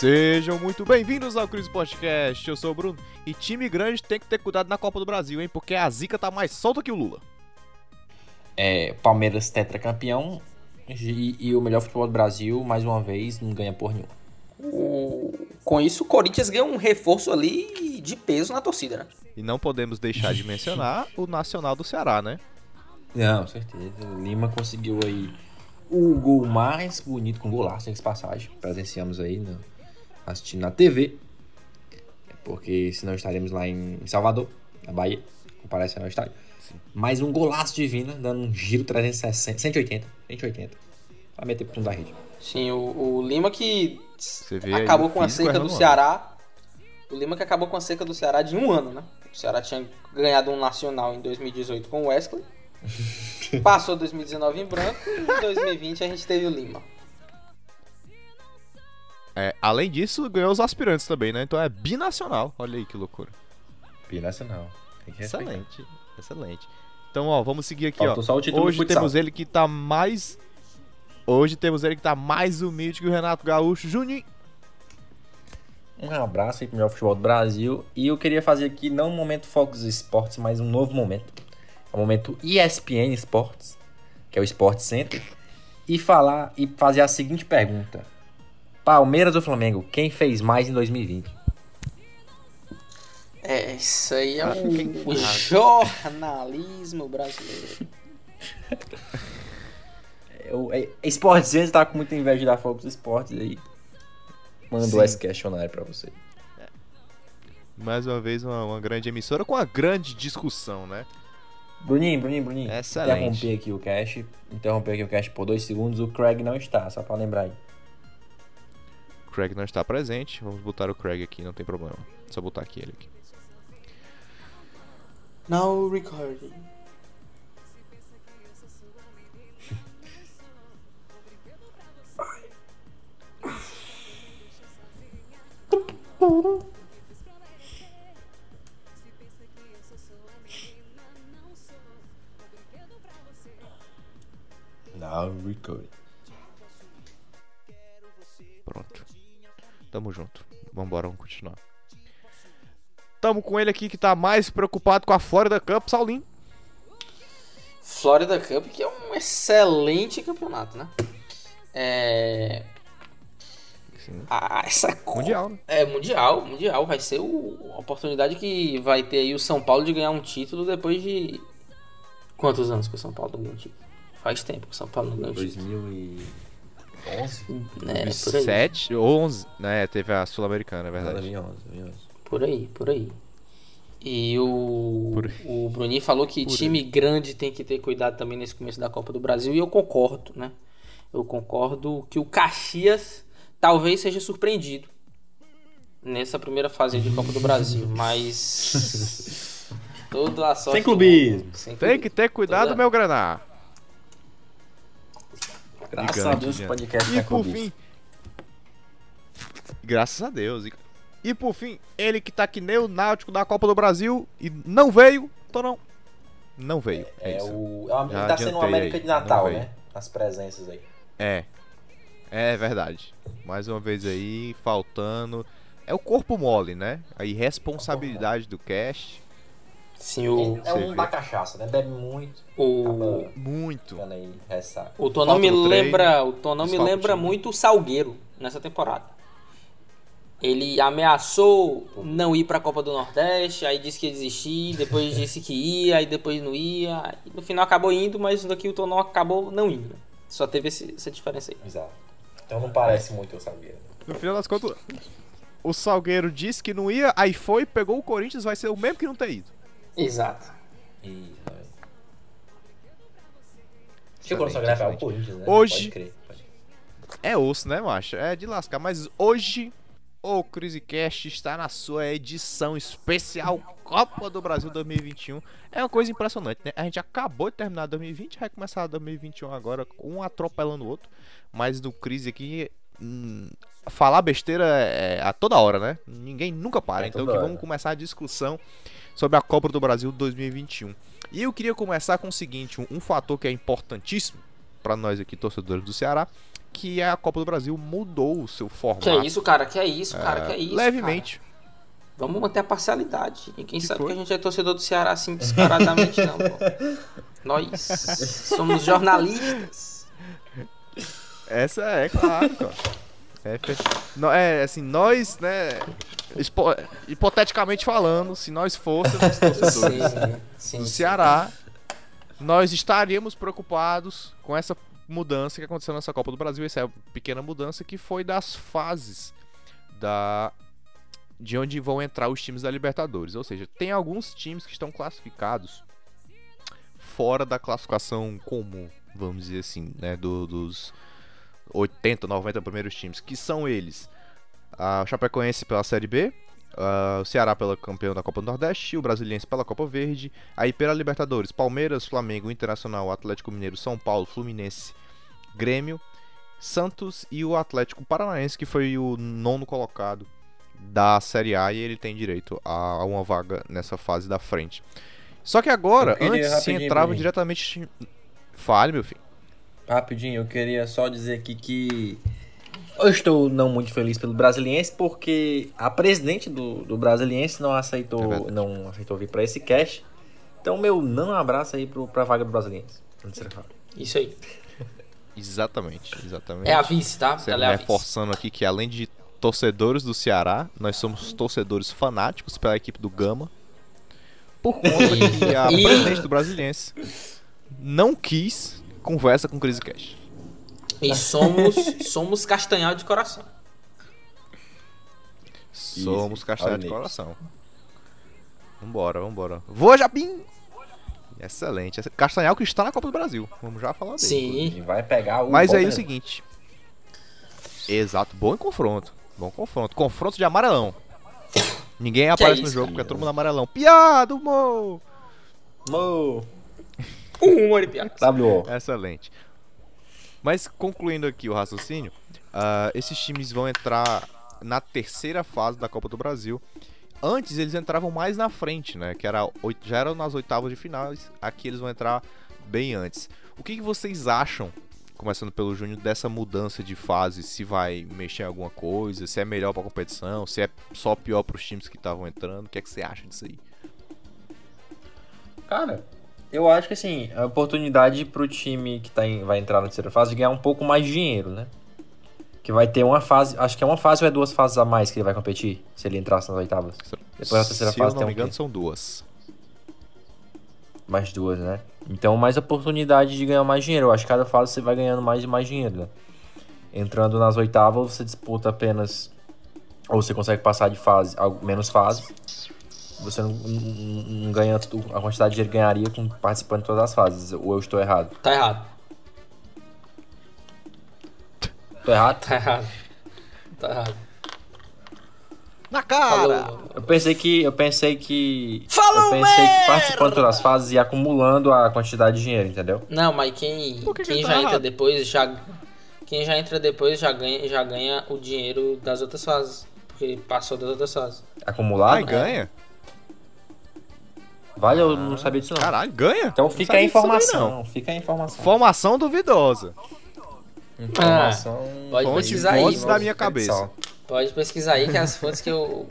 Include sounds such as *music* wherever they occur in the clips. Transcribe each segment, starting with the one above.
Sejam muito bem-vindos ao Cris Podcast. Eu sou o Bruno. E time grande tem que ter cuidado na Copa do Brasil, hein? Porque a zica tá mais solta que o Lula. É, Palmeiras tetracampeão e, e o melhor futebol do Brasil, mais uma vez, não ganha por nenhum. O... Com isso, o Corinthians ganha um reforço ali de peso na torcida, né? E não podemos deixar de mencionar o Nacional do Ceará, né? Não, certeza. O Lima conseguiu aí o gol mais bonito com golaço, sem passagem. Presenciamos aí no, assistindo na TV. Porque senão estaremos lá em Salvador, na Bahia. Comparece ao estádio. Mais um golaço divino, dando um giro 360, 180, 180. Vai meter pro fundo da rede. Sim, o, o Lima que Você vê acabou aí com a seca do errando Ceará. O Lima que acabou com a seca do Ceará de um ano, né? O Ceará tinha ganhado um nacional em 2018 com o Wesley. *laughs* Passou 2019 em branco e em 2020 a gente teve o Lima. É, além disso, ganhou os aspirantes também, né? Então é binacional. Olha aí que loucura. Binacional. Excelente, excelente. Então, ó, vamos seguir aqui, Faltou ó. só o título Hoje temos ele que tá mais. Hoje temos ele que tá mais humilde que o Renato Gaúcho. Juninho. Um abraço aí pro melhor futebol do Brasil. E eu queria fazer aqui, não um momento Focus Esportes, mas um novo momento. É o momento ESPN Esportes, que é o Sport Center. E falar e fazer a seguinte pergunta: Palmeiras ou Flamengo, quem fez mais em 2020? É, isso aí é o jornalismo brasileiro. *laughs* É O é, Sport Center tá com muita inveja da Focus Esportes aí. Mandou Sim. esse questionário pra você. Mais uma vez, uma, uma grande emissora com uma grande discussão, né? Bruninho, Bruninho, Bruninho. Excelente. Interromper aqui o cash. Interromper aqui o cash por dois segundos. O Craig não está, só pra lembrar aí. Craig não está presente. Vamos botar o Craig aqui, não tem problema. Só botar aqui ele aqui. Now recording. Não, recording. Tamo junto. Vambora, vamos continuar. Tamo com ele aqui que tá mais preocupado com a Florida Cup, Saulinho. Florida Cup, que é um excelente campeonato, né? É. Ah, essa mundial, né? É mundial, mundial. Vai ser a oportunidade que vai ter aí o São Paulo de ganhar um título depois de. Quantos anos que o São Paulo não ganhou um título? Faz tempo que o São Paulo não ganhou um título. 2000 e. 11? É, 7 ou 11, né? Teve a Sul-Americana, é verdade. 11, 11. Por aí, por aí. E o, por... o Bruninho falou que por time aí. grande tem que ter cuidado também nesse começo da Copa do Brasil, e eu concordo, né? Eu concordo que o Caxias talvez seja surpreendido nessa primeira fase de Copa do Brasil, *laughs* mas. Todo a sorte. Sem clubismo. Sem clubismo. Tem que ter cuidado, Toda... meu granar. Graças Gigante, a Deus o podcast E tá por clubista. fim. Graças a Deus. E- E por fim, ele que tá que nem o Náutico da Copa do Brasil e não veio, então não. Não veio. É, É isso. o. É uma, Já tá sendo uma América aí, de Natal, né? As presenças aí. É. É verdade. Mais uma vez aí, faltando. É o corpo mole, né? A irresponsabilidade do cast. Sim, o, é você um da cachaça, né? Bebe muito, o, acaba Muito. aí ressaca. o Tonão me lembra. O Tonão me lembra muito o Salgueiro nessa temporada. Ele ameaçou não ir pra Copa do Nordeste, aí disse que ia desistir, depois *laughs* disse que ia, aí depois não ia. E no final acabou indo, mas daqui o Tonão acabou não indo. né? Só teve esse- essa diferença aí. Exato. Então não parece muito o Salgueiro. No final das contas, o Salgueiro disse que não ia, aí foi, pegou o Corinthians, vai ser o mesmo que não ter ido. Exato. Isso, velho. Chegou no Salgueiro é o Excelente, Corinthians, né? Hoje- Pode crer. Pode crer. É osso, né, macho? É de lascar. Mas hoje, o CriseCast está na sua edição especial Copa do Brasil 2021. É uma coisa impressionante, né? A gente acabou de terminar 2020, vai começar 2021 agora, um atropelando o outro. Mas no Crise aqui, hum, falar besteira é a toda hora, né? Ninguém nunca para. É então que hora. vamos começar a discussão sobre a Copa do Brasil 2021. E eu queria começar com o seguinte, um, um fator que é importantíssimo para nós aqui torcedores do Ceará, que a Copa do Brasil mudou o seu formato. Que é isso, cara? Que é isso, cara? Que é isso? Levemente. cara? Vamos manter a parcialidade. Ninguém Que sabe foi? que a gente é torcedor do Ceará assim descaradamente, não, pô. *laughs* Nós somos jornalistas. Essa é, claro, cara. É, no- é, assim, nós, né, expo- hipoteticamente falando, se nós fôssemos *laughs* torcedores Sim, sim, do. Ceará, nós estaríamos preocupados com essa mudança que aconteceu nessa Copa do Brasil, essa pequena mudança que foi das fases da de onde vão entrar os times da Libertadores. Ou seja, tem alguns times que estão classificados fora da classificação comum, vamos dizer assim, né, do- dos 80, 90 primeiros times, que são eles: a Chapecoense pela Série B, o Ceará pela campeão da Copa do Nordeste, o Brasiliense pela Copa Verde, aí pela Libertadores, Palmeiras, Flamengo, Internacional, Atlético Mineiro, São Paulo, Fluminense, Grêmio, Santos e o Atlético Paranaense, que foi o nono colocado da Série A e ele tem direito a uma vaga nessa fase da frente. Só que agora, antes se entrava diretamente. Fale, meu filho. Rapidinho, eu queria só dizer aqui que eu estou não muito feliz pelo Brasiliense porque a presidente do, do Brasiliense não É aceitou, verdade. não aceitou vir para esse cast. Então, meu não abraço aí pro, pra vaga do Brasiliense. Isso aí. *laughs* Exatamente, exatamente. É a vice, tá? Você Ela é a vice. reforçando aqui que além de torcedores do Ceará, nós somos torcedores fanáticos pela equipe do Gama. Por conta que a *laughs* presidente do Brasiliense não quis conversa com o Crazy Cash. E *laughs* somos, somos castanhal de coração. Somos castanha de coração. Vambora, vambora. Voa, Japim! Excelente. Castanhal que está na Copa do Brasil. Vamos já falar dele. Sim. E vai pegar o. Mas aí é o seguinte. Exato, bom confronto. Bom confronto. Confronto de amarelão. Ninguém aparece no isso, jogo cara? porque é todo mundo amarelão. Piada, humor! Mo! Um humor e piada. WO. Excelente. Mas concluindo aqui o raciocínio, ah, esses times vão entrar na terceira fase da Copa do Brasil. Antes eles entravam mais na frente, né? Que era já eram nas oitavas de finais. Aqui eles vão entrar bem antes. O que, que vocês acham, começando pelo Júnior, dessa mudança de fase? Se vai mexer em alguma coisa? Se é melhor pra competição? Se é só pior pros times que estavam entrando? O que é que você acha disso aí? Cara, eu acho que assim, a oportunidade pro time que tá em- vai entrar na terceira fase de ganhar um pouco mais de dinheiro, né? Que vai ter uma fase, acho que é uma fase ou é duas fases a mais que ele vai competir, se ele entrasse nas oitavas. Depois da terceira Se fase eu tem não me um engano, quê? são duas. Mais duas, né? Então, mais oportunidade de ganhar mais dinheiro. Eu acho que cada fase você vai ganhando mais e mais dinheiro, né? Entrando nas oitavas, você disputa apenas. Ou você consegue passar de fase, menos fase. Você não, não- não ganha a quantidade de dinheiro que ganharia com participando de todas as fases. Ou eu estou errado? Tá errado. Estou errado? Tá errado. Tá errado. Na cara! Falou. Eu pensei que. Eu pensei que. Falou, eu pensei que merda! participando de todas as fases e acumulando a quantidade de dinheiro, entendeu? Não, mas quem, que que quem tá já entra errado? depois já. Quem já entra depois já ganha, já ganha o dinheiro das outras fases. Porque passou das outras fases. Acumulado? Ai, ganha? Vale, eu não sabia disso não. Caralho, ganha? Então fica a informação. Fica a informação. Informação duvidosa. Informação. Pode Fonte- pesquisar aí. fontes da pode- minha cabeça. Pode pesquisar aí que as fontes que eu,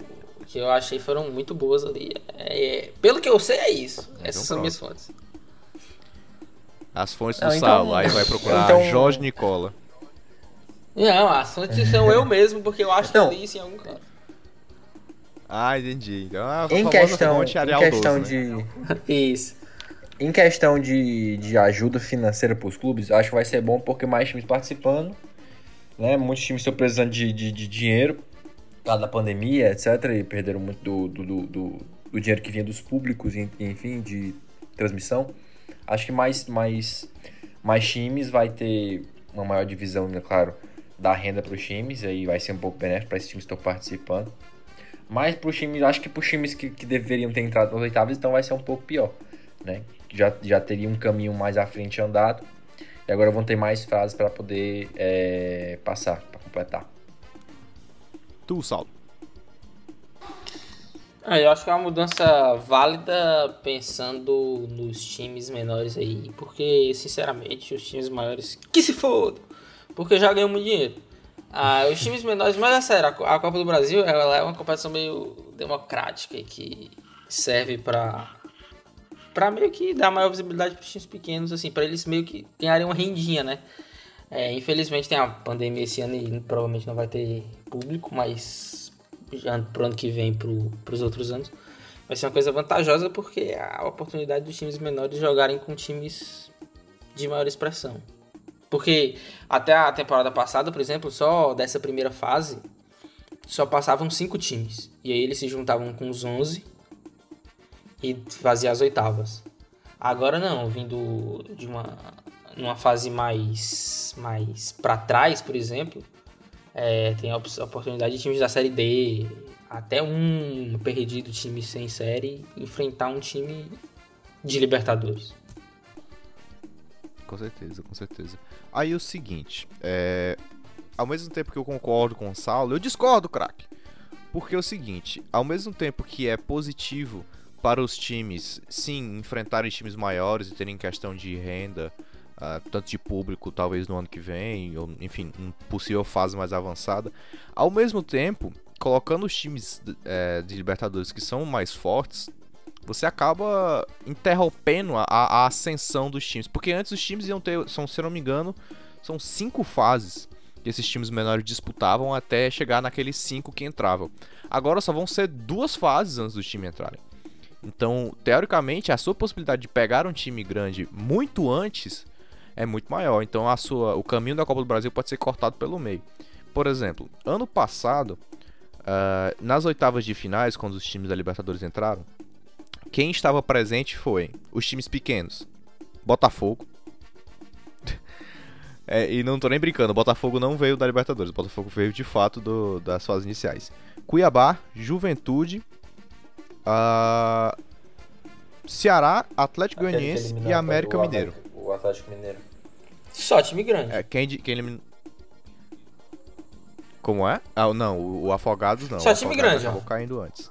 que eu achei foram muito boas ali. É, é- pelo que eu sei é isso. Essas são pronto. minhas fontes. As fontes Não, do então- Saulo. Aí vai procurar então- Jorge Nicola. Não, as fontes são eu mesmo, porque eu acho que Então- eu li isso em algum canto. Ah, entendi. Então, a Em questão, em questão 12, né? de Isso. em questão de, de ajuda financeira para os clubes, acho que vai ser bom porque mais times participando, né? Muitos times estão precisando de, de, de dinheiro por causa da pandemia, etc. E perderam muito do, do, do, do- do dinheiro que vinha dos públicos, e, enfim, de transmissão. Acho que mais, mais, mais times vai ter uma maior divisão, né, claro, da renda para os times, aí vai ser um pouco benéfico para esses times que estão participando. Mas para os times, acho que para os times que, que deveriam ter entrado nas oitavas, então vai ser um pouco pior, né? Já, já teria um caminho mais à frente andado e agora vão ter mais fases para poder é, passar, para completar. Tu, Saulo. Ah, eu acho que é uma mudança válida pensando nos times menores aí. Porque, sinceramente, os times maiores que se fodam. porque já muito dinheiro. Ah, os times menores, mas é sério, a Copa do Brasil ela é uma competição meio democrática e que serve pra, pra meio que dar maior visibilidade pros times pequenos, assim, pra eles meio que ganharem uma rendinha, né? É, infelizmente tem a pandemia esse ano e provavelmente não vai ter público, mas já pro ano que vem, pro, pros outros anos, vai ser uma coisa vantajosa porque é a oportunidade dos times menores jogarem com times de maior expressão. Porque até a temporada passada, por exemplo, só dessa primeira fase, só passavam cinco times. E aí eles se juntavam com os 11 e faziam as oitavas. Agora não, vindo de uma numa fase mais mais para trás, por exemplo, é, tem a op- a oportunidade de times da série D, até um perdido time sem série enfrentar um time de Libertadores. Com certeza, com certeza. Aí o seguinte, é... ao mesmo tempo que eu concordo com o Saulo, eu discordo, craque. Porque é o seguinte, ao mesmo tempo que é positivo para os times, sim, enfrentarem times maiores e terem questão de renda, ah, tanto de público, talvez no ano que vem, ou enfim, uma possível fase mais avançada. Ao mesmo tempo, colocando os times eh, de Libertadores que são mais fortes, você acaba interrompendo a, a ascensão dos times. Porque antes os times iam ter, são, se não me engano, são cinco fases que esses times menores disputavam até chegar naqueles cinco que entravam. Agora só vão ser duas fases antes dos times entrarem. Então, teoricamente, a sua possibilidade de pegar um time grande muito antes é muito maior. Então, a sua, o caminho da Copa do Brasil pode ser cortado pelo meio. Por exemplo, ano passado, ah, nas oitavas de finais, quando os times da Libertadores entraram, quem estava presente foi os times pequenos, Botafogo. *laughs* É, e não tô nem brincando, o Botafogo não veio da Libertadores, o Botafogo veio de fato do- das fases iniciais. Cuiabá, Juventude, ah, Ceará, Atlético Aquele que Goianiense e América o Mineiro. Atlético- O Atlético Mineiro. Só time grande. É, quem, quem eliminou. Como é? Ah, não, o, o Afogados não. Só time grande, ó. acabou caindo antes.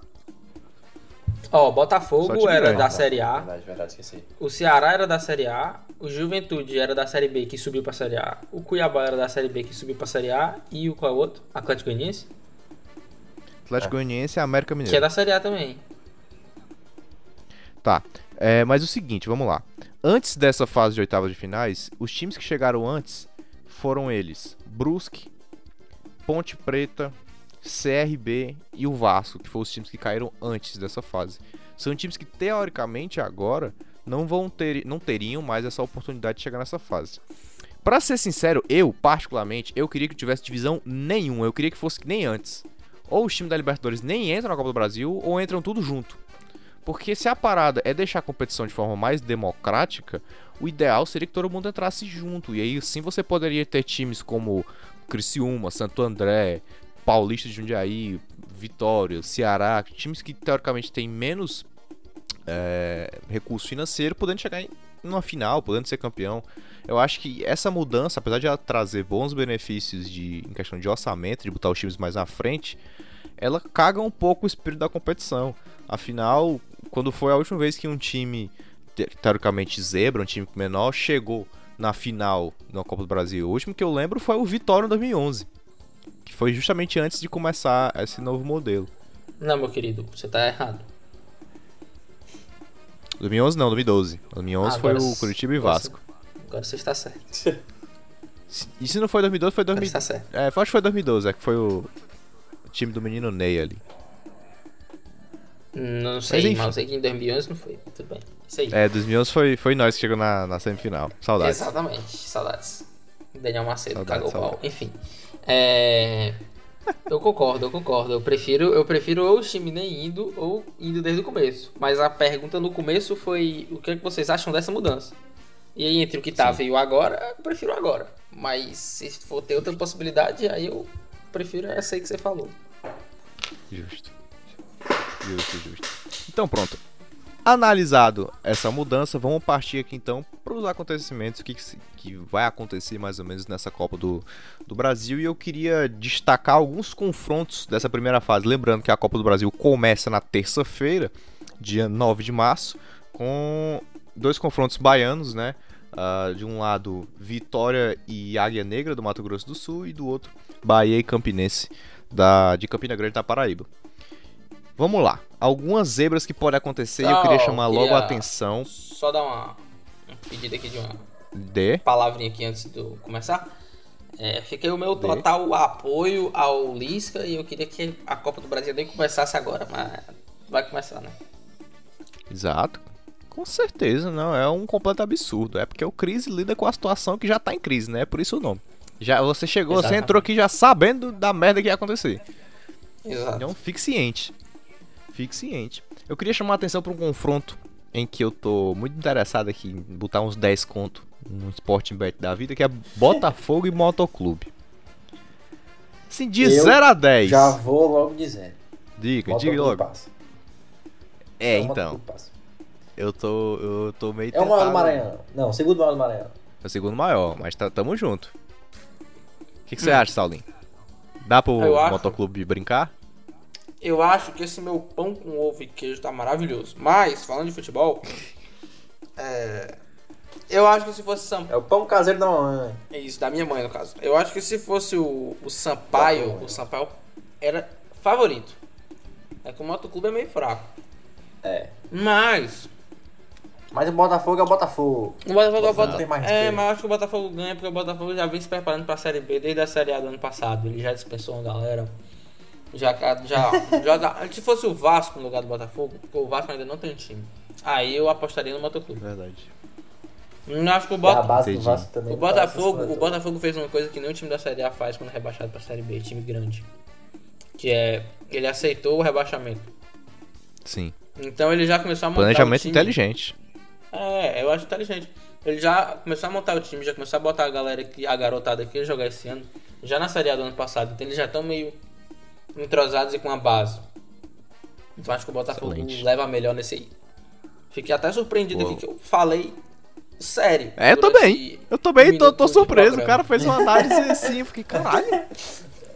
Ó, Só Botafogo era grande. da Série A, Verdade, verdade, esqueci. o Ceará era da Série A, o Juventude era da Série B que subiu pra Série A, o Cuiabá era da Série B que subiu pra Série A e o qual é o outro? Atlético Goianiense, Atlético Goianiense e América Mineiro. que é da Série A também. Tá. É, mas o seguinte, vamos lá. Antes dessa fase de oitavas de finais, os times que chegaram antes foram eles: Brusque, Ponte Preta, CRB e o Vasco, que foram os times que caíram antes dessa fase. São times que teoricamente agora não vão ter, não teriam mais essa oportunidade de chegar nessa fase. Pra ser sincero, eu particularmente, eu queria que tivesse divisão nenhuma. Eu queria que fosse que nem antes. Ou os times da Libertadores nem entram na Copa do Brasil, ou entram tudo junto. Porque se a parada é deixar a competição de forma mais democrática, o ideal seria que todo mundo entrasse junto. E aí sim você poderia ter times como Criciúma, Santo André, Paulista de Jundiaí, Vitória, Ceará, times que teoricamente têm menos é, recurso financeiro, podendo chegar em uma final, podendo ser campeão. Eu acho que essa mudança, apesar de ela trazer bons benefícios de, em questão de orçamento, de botar os times mais na frente, ela caga um pouco o espírito da competição. Afinal, quando foi a última vez que um time, te- teoricamente zebra, um time menor, chegou na final na Copa do Brasil? O último que eu lembro foi o Vitória em 2011, que foi justamente antes de começar esse novo modelo. Não, meu querido, você tá errado. 2011 não, 2012. 2011 Ah, foi o Curitiba e Vasco. Agora você está certo. E se não foi 2012, foi Agora 2012. está certo. É, acho que foi 2012, é que foi o o time do menino Ney ali. Não sei, mas, enfim. eu sei que em 2011 não foi. Tudo bem. Isso aí. É, 2011 foi, foi nós que chegou na, na semifinal. Saudades. Exatamente, saudades. Daniel Macedo Saudades, cagou pau. Enfim. É... Eu concordo, eu concordo. Eu prefiro, eu prefiro ou o time nem indo ou indo desde o começo. Mas a pergunta no começo foi o que, é que vocês acham dessa mudança? E aí, entre o que tava e o agora, eu prefiro agora. Mas se for ter outra possibilidade, aí eu prefiro essa aí que você falou. Justo. Justo, justo. Então pronto. Analisado essa mudança, vamos partir aqui então para os acontecimentos que, que vai acontecer mais ou menos nessa Copa do, do Brasil. E eu queria destacar alguns confrontos dessa primeira fase. Lembrando que a Copa do Brasil começa na terça-feira, dia 9 de março, com dois confrontos baianos, né? Ah, de um lado, Vitória e Águia Negra do Mato Grosso do Sul e do outro, Bahia e Campinense da, de Campina Grande da Paraíba. Vamos lá. Algumas zebras que podem acontecer e eu queria chamar logo queria- a atenção Só dar uma, um pedido aqui de uma de. palavrinha aqui antes de eu começar. É, aí o meu De? total apoio ao Lisca e eu queria que a Copa do Brasil nem começasse agora, mas vai começar, né? Exato. Com certeza, não. É um completo absurdo. É porque o Crise lida com a situação que já tá em crise, né? É por isso o nome. Já, você chegou, você Exatamente. entrou aqui já sabendo da merda que ia acontecer. Exato. Então fique ciente. Fique ciente. Eu queria chamar a atenção para um confronto em que eu tô muito interessado aqui em botar uns 10 conto no Sporting Bet da vida, que é Botafogo e Motoclube. Assim, de Eu 0 a 10. Já vou logo dizendo. Diga, Bota diga logo. passa. É, Bota então. Eu tô, eu tô meio É o maior do. Maranhão. Não, o segundo maior do Maranhão. É o segundo maior, mas tá, tamo junto. O que, que você acha, Saulinho? Dá pro Hum. Acho. Motoclube brincar? Eu acho que esse meu pão com ovo e queijo tá maravilhoso. Mas, falando de futebol, é, eu acho que se fosse São É o pão caseiro da mamãe. É isso, da minha mãe, no caso. Eu acho que se fosse o, o Sampaio, o Sampaio era favorito. É que o Motoclube é meio fraco. É. Mas. Mas o Botafogo é o Botafogo. O Botafogo é o Não Botafogo. tem mais É, mas eu acho que o Botafogo ganha porque o Botafogo já vem se preparando pra Série B desde a Série A do ano passado. Ele já dispensou uma galera. Já, já, *laughs* já Se fosse o Vasco no lugar do Botafogo, porque o Vasco ainda não tem time. Aí eu apostaria no Motoclube. Verdade. Não acho que o a Botafogo. base Entendi. do Vasco também. O tá Botafogo, o Botafogo fez uma coisa que nem o time da Série A faz quando é rebaixado pra Série B, time grande. Que é, ele aceitou o rebaixamento. Sim. Então ele já começou a montar o Planejamento time. inteligente. É, eu acho inteligente. Ele já começou a montar o time, já começou a botar a galera que a garotada que ia jogar esse ano, já na Série A do ano passado. Então eles já estão meio entrosados e com a base. Então acho que o Botafogo Excelente. leva melhor nesse aí. Fiquei até surpreendido Uou. aqui que eu falei sério. É, eu também. Eu também, tô, tô surpreso. O cara fez uma análise *laughs* assim, eu fiquei, caralho.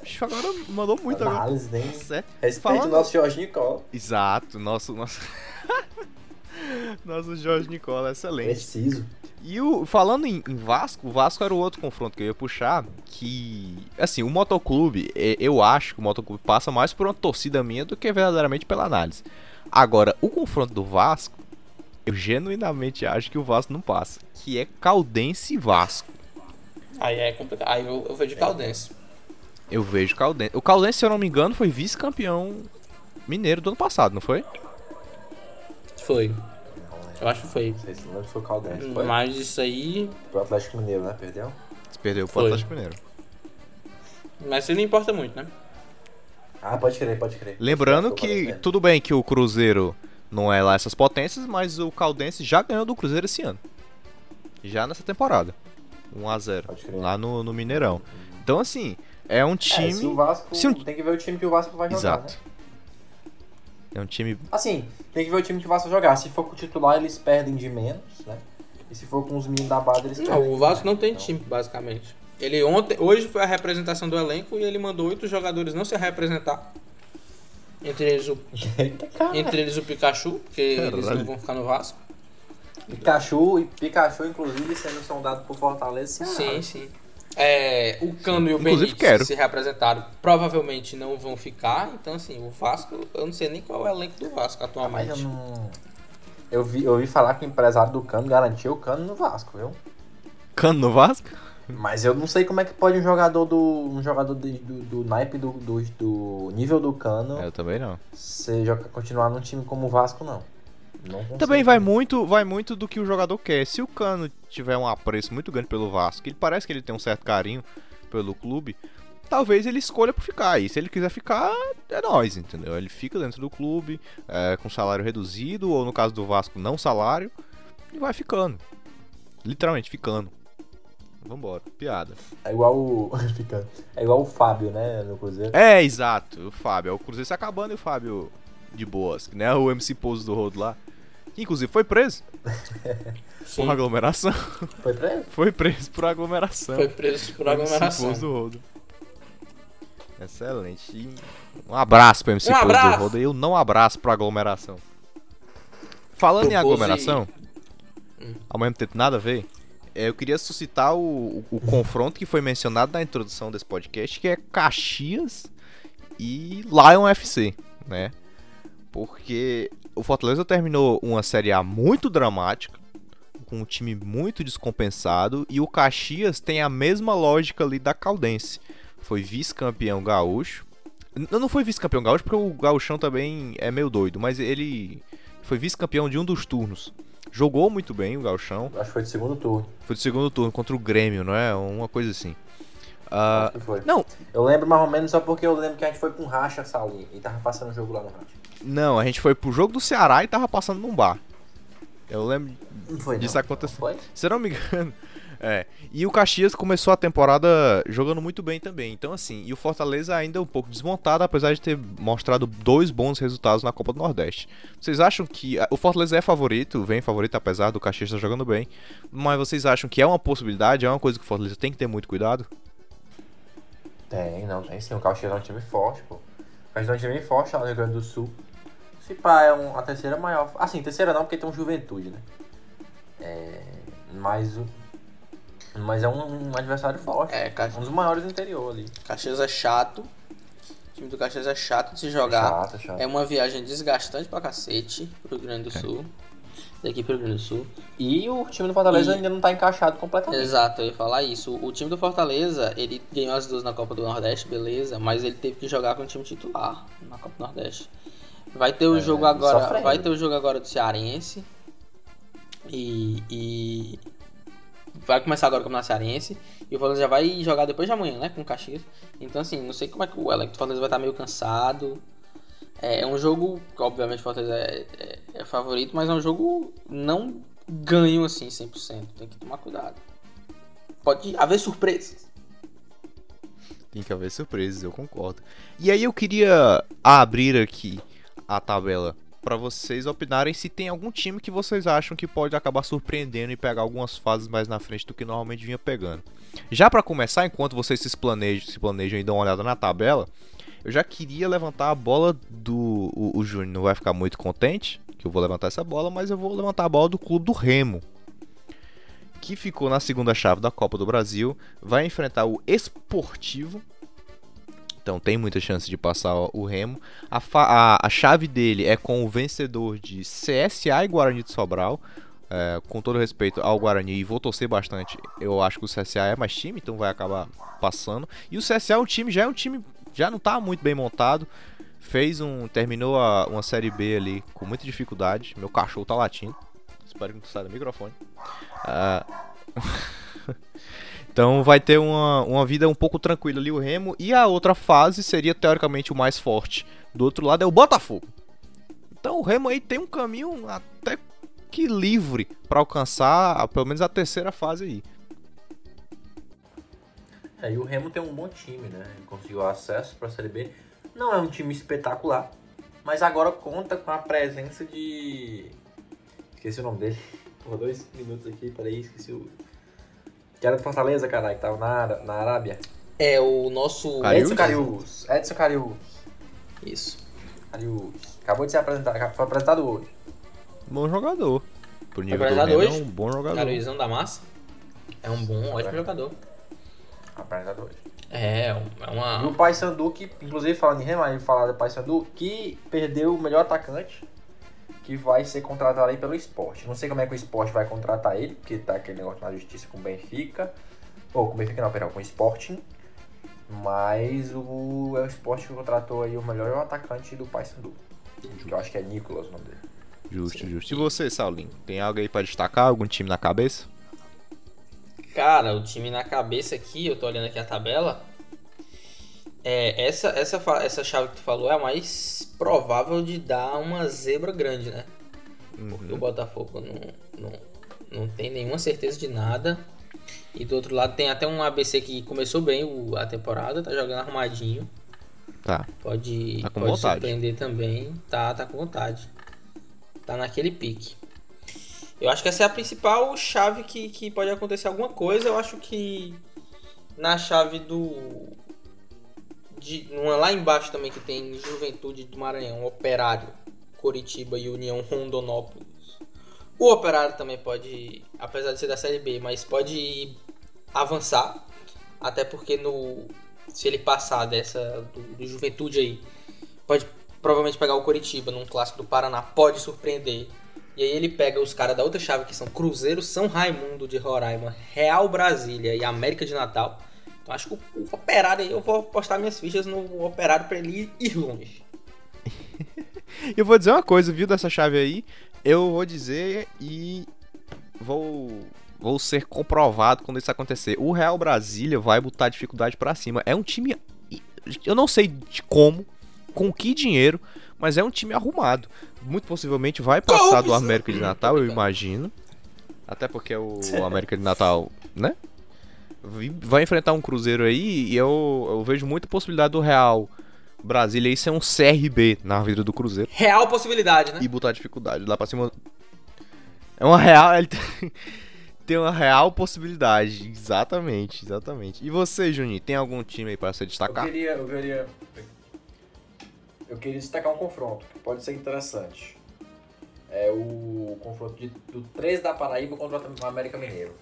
Bicho, agora mandou muito agora. Análise, nem. Certo. Respeito o Falando- nosso Jorginho Cola. Exato, nosso. Nosso, *laughs* nosso Jorge Nicola é excelente. Preciso. E o, falando em, em Vasco, o Vasco era o outro confronto que eu ia puxar. Que. Assim, o Motoclube, é, eu acho que o Motoclube passa mais por uma torcida minha do que verdadeiramente pela análise. Agora, o confronto do Vasco, eu genuinamente acho que o Vasco não passa. Que é Caldense e Vasco. Aí é complicado. Aí eu, eu vejo de Caldense. Eu vejo Caldense. O Caldense, se eu não me engano, foi vice-campeão mineiro do ano passado, não foi? Foi. Eu acho que foi. Não sei se se foi o Caldense. Foi? Mas isso aí. Pro Atlético Mineiro, né? Perdeu? Se perdeu pro Foi. Atlético Mineiro. Mas isso não importa muito, né? Ah, pode crer, pode crer. Lembrando Foi o que tudo bem que o Cruzeiro não é lá essas potências, mas o Caldense já ganhou do Cruzeiro esse ano. Já nessa temporada. 1x0. Pode crer. Lá no, no Mineirão. Então, assim, é um É, time. se o Vasco. se um- Tem que ver o time que o Vasco vai jogar. Exato. Né? É um time. Assim, tem que ver o time que o Vasco vai jogar. Se for com o titular, eles perdem de menos, né? E se for com os meninos da base, eles perdem. Não, o Vasco não tem Então, time, basicamente. Ele ontem, hoje foi a representação do elenco e ele mandou oito jogadores não se representar. Entre eles o, *laughs* Eita, entre eles o Pikachu, porque eles não vão ficar no Vasco. Pikachu, e Pikachu, inclusive, sendo sondado por Fortaleza. Sim, sim. É, o Cano e o Inclusive, Benítez quero. se representaram, provavelmente não vão ficar. Então, assim, o Vasco, eu não sei nem qual é o elenco do Vasco Mas atualmente. eu não. Eu vi, eu ouvi falar que o empresário do Cano garantiu o Cano no Vasco, viu? Cano no Vasco? Mas eu não sei como é que pode um jogador do. um jogador de- do, do naipe do, do, do nível do Cano Eu também não. você joga, continuar num time como o Vasco, não. Também vai muito, vai muito do que o jogador quer. Se o Cano tiver um apreço muito grande pelo Vasco, ele parece que ele tem um certo carinho pelo clube, talvez ele escolha por ficar. E se ele quiser ficar, é nóis, entendeu? Ele fica dentro do clube, é, com salário reduzido, ou no caso do Vasco, não salário, e vai ficando. Literalmente ficando. Vambora, piada. É igual o. *laughs* É igual o Fábio, né? No Cruzeiro. É, exato, o Fábio. É o Cruzeiro se acabando e o Fábio de boas, né? O MC Pouso do Rodo lá. Que inclusive foi preso *laughs* Sim, por aglomeração. Foi pra ele? Foi preso por aglomeração. foi preso por MC aglomeração. Pouso do Rodo. Excelente. Um abraço pro MC Um Pouso do abraço. Rodo. Eu não abraço pro aglomeração. Falando Pro em aglomeração, Hum. ao mesmo tempo nada a ver, é, eu queria suscitar o, o, o confronto que foi mencionado na introdução desse podcast, que é Caxias e Lion FC, né? Porque o Fortaleza terminou uma Série A muito dramática, com um time muito descompensado, e o Caxias tem a mesma lógica ali da Caldense. Foi vice-campeão gaúcho. N- Não foi vice-campeão gaúcho porque o gauchão também é meio doido, mas ele foi vice-campeão de um dos turnos. Jogou muito bem o gauchão. Acho que foi de segundo turno. Foi do segundo turno contra o Grêmio, não é? Uma coisa assim. Foi. não, Eu lembro mais ou menos só porque eu lembro que a gente foi com racha, Saulinho, e tava passando o jogo lá no racha. Não, a gente foi pro jogo do Ceará e tava passando num bar. Eu lembro Não foi, Isso não. aconteceu. Foi? Se não me engano. *laughs* É. E o Caxias começou a temporada jogando muito bem também. Então, assim, e o Fortaleza ainda um pouco desmontado, apesar de ter mostrado dois bons resultados na Copa do Nordeste. Vocês acham que. O Fortaleza é favorito, vem favorito, apesar do Caxias estar jogando bem. Mas vocês acham que é uma possibilidade, é uma coisa que o Fortaleza tem que ter muito cuidado? Tem, não, tem sim. O Caxias é um time forte, pô. O Caxias é um time bem forte lá no Rio Grande do Sul. Se pá, é um, a terceira maior. Assim, terceira não, porque tem um Juventude, né? É. Mas o. Mas é um, um adversário forte. É, Ca- Um dos maiores do interior ali. Caxias é chato. O time do Caxias é chato de se jogar. Chato, chato. É uma viagem desgastante pra cacete pro Rio Grande do Sul. Daqui pro Rio Grande do Sul. E o time do Fortaleza E- ainda não tá encaixado completamente. Exato, eu ia falar isso. O time do Fortaleza, ele ganhou as duas na Copa do Nordeste, beleza, mas ele teve que jogar com o time titular na Copa do Nordeste. Vai ter o É, jogo agora, sofrendo. vai ter o jogo agora do Cearense. E, e vai começar agora com o Cearense e o Fortaleza já vai jogar depois de amanhã, né, com o Caxias. Então assim, não sei como é que o elenco do Fortaleza vai estar meio cansado. É um jogo, que, obviamente o Fortaleza é, é- é favorito, mas é um jogo não ganho assim 100%, tem que tomar cuidado. Pode haver surpresas. Tem que haver surpresas, eu concordo. E aí eu queria abrir aqui a tabela para vocês opinarem se tem algum time que vocês acham que pode acabar surpreendendo e pegar algumas fases mais na frente do que normalmente vinha pegando. Já para começar, enquanto vocês se planejam, se planejam e dão uma olhada na tabela, eu já queria levantar a bola do o, o Júnior não vai ficar muito contente que eu vou levantar essa bola, mas eu vou levantar a bola do clube do Remo que ficou na segunda chave da Copa do Brasil, vai enfrentar o Esportivo. Então tem muita chance de passar o Remo. A, a- a chave dele é com o vencedor de CSA e Guarani de Sobral. É, com todo respeito ao Guarani, e vou torcer bastante. Eu acho que o CSA é mais time, então vai acabar passando. E o CSA é um time, já é um time, já não tá muito bem montado. Fez um. Terminou a- uma série B ali com muita dificuldade. Meu cachorro tá latindo. Espero que não saia do microfone. Ah, *laughs* então vai ter uma, uma vida um pouco tranquila ali o Remo. E a outra fase seria teoricamente o mais forte. Do outro lado é o Botafogo. Então o Remo aí tem um caminho até que livre para alcançar pelo menos a terceira fase aí. É, e o Remo tem um bom time, né? Ele conseguiu acesso para a Série B. Não é um time espetacular, mas agora conta com a presença de. Esqueci o nome dele. *laughs* Por dois minutos aqui, peraí, esqueci o. Que era do Fortaleza, caralho, que tava na, na Arábia. É o nosso Cariús? Edson Cariús. Edson Cariús. isso. Cariús. Acabou de ser apresentado, foi apresentado hoje. Bom jogador. Pro nível do apresentado é hoje? um bom jogador. Caruizão da massa. É um bom, ótimo jogador. Apresentado hoje. É, é E o uma Paysandu, que, inclusive falando em Remo, aí falar do Paysandu, que perdeu o melhor atacante, que vai ser contratado aí pelo esporte. Não sei como é que o esporte vai contratar ele, porque tá aquele negócio na justiça com o Benfica. Ou com o Benfica não, perdão, com o Sporting. Mas o, é o esporte que contratou aí o melhor atacante do Paysandu. Que eu acho que é Nicolas o nome dele. Justo, justo. E você, Saulinho? Tem algo aí pra destacar? Algum time na cabeça? Cara, o time na cabeça aqui, eu tô olhando aqui a tabela. É, essa, essa, essa chave que tu falou é a mais provável de dar uma zebra grande, né? Porque o Botafogo não, não, não tem nenhuma certeza de nada. E do outro lado tem até um ABC que começou bem o- a temporada, tá jogando arrumadinho. Tá. Pode, Tá pode vontade. surpreender também. Tá, tá com vontade. Tá naquele pique. Eu acho que essa é a principal chave que, que pode acontecer alguma coisa. Eu acho que na chave do. De, numa lá embaixo também que tem Juventude do Maranhão, Operário, Coritiba e União Rondonópolis. O Operário também pode, apesar de ser da Série B, mas pode avançar. Até porque no se ele passar dessa do, do Juventude aí, pode provavelmente pegar o Coritiba num clássico do Paraná, pode surpreender. E aí ele pega os caras da outra chave que são Cruzeiro, São Raimundo de Roraima, Real Brasília e América de Natal. Acho que o, o Operário aí eu vou postar minhas fichas no Operário pra ele ir longe. *laughs* eu vou dizer uma coisa, viu, dessa chave aí. Eu vou dizer e vou vou ser comprovado quando isso acontecer. O Real Brasília vai botar dificuldade para cima. É um time eu não sei de como, com que dinheiro, mas é um time arrumado. Muito possivelmente vai passar do América de Natal, eu imagino. Até porque o *laughs* América de Natal, né? Vai enfrentar um Cruzeiro aí e eu, eu vejo muita possibilidade do Real Brasília aí ser um CRB na vida do Cruzeiro. Real possibilidade, né? E botar dificuldade lá pra cima. É uma real. Ele *laughs* tem uma real possibilidade. Exatamente, exatamente. E você, Juninho, tem algum time aí pra se destacar? Eu queria, eu queria. Eu queria destacar um confronto que pode ser interessante. É o confronto de, do 3 da Paraíba contra o América Mineiro.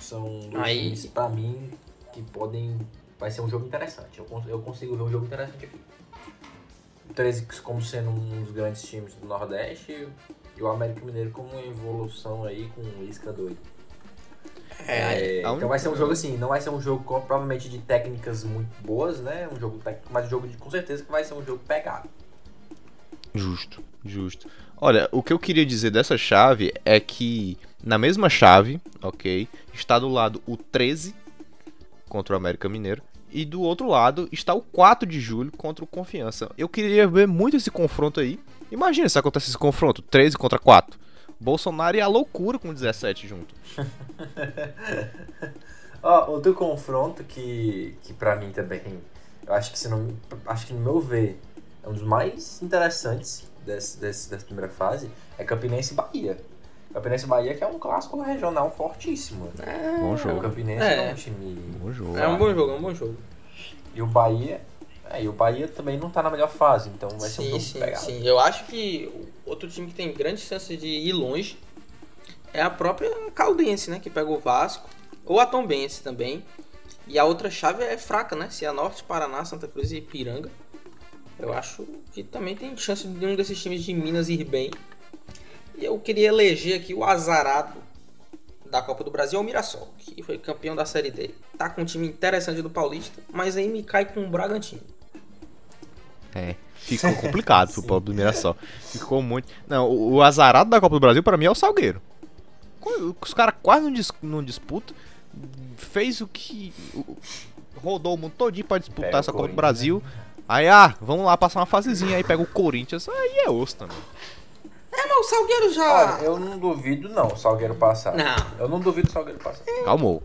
São dois aí... times, pra mim, que podem vai ser um jogo interessante. Eu, eu consigo ver um jogo interessante aqui. O 13 como sendo um dos grandes times do Nordeste e o América Mineiro como uma evolução aí com o Isca doido. É, é, então vai ser um jogo assim, não vai ser um jogo com, provavelmente de técnicas muito boas, né? Um jogo técnico, mas um jogo de, com certeza que vai ser um jogo pegado. Justo, justo. Olha, o que eu queria dizer dessa chave é que na mesma chave, ok, está do lado o 13 contra o América Mineiro. E do outro lado está o 4 de julho contra o Confiança. Eu queria ver muito esse confronto aí. Imagina se acontece esse confronto, 13 contra 4. Bolsonaro e a loucura com 17 junto. *laughs* Ó, oh, outro confronto que, que pra mim também, eu acho que se não, acho que no meu ver, é um dos mais interessantes desse, desse, dessa primeira fase, é Campinense e Bahia. Campinense Bahia que é um clássico regional fortíssimo. É, bom jogo. O Campinense é. é um time. Bom jogo. É um bom jogo, é um bom jogo. E o Bahia. É, e o Bahia também não tá na melhor fase, então vai ser sim, um jogo sim, pegado. Sim, eu acho que outro time que tem grandes chances de ir longe é a própria Caldense, né? Que pega o Vasco. Ou a Tombense também. E a outra chave é fraca, né? Cianorte, Paraná, Santa Cruz e Ipiranga. Eu acho que também tem chance de um desses times de Minas ir bem. E eu queria eleger aqui o azarado da Copa do Brasil, o Mirassol, que foi campeão da Série D. Tá com um time interessante do Paulista, mas aí me cai com o Bragantino. É, ficou complicado pro povo do Mirassol. Ficou muito. Não, o, o azarado da Copa do Brasil para mim é o Salgueiro. Os caras quase não, dis, não disputam. Fez o que. Rodou o mundo todinho pra disputar pega essa Copa do Brasil. Né? Aí, ah, vamos lá passar uma fasezinha. Aí pega o Corinthians. Aí é osso também. É, mas o Salgueiro já. Olha, eu não duvido não o Salgueiro passar. Não. Eu não duvido o Salgueiro passar. Calmou.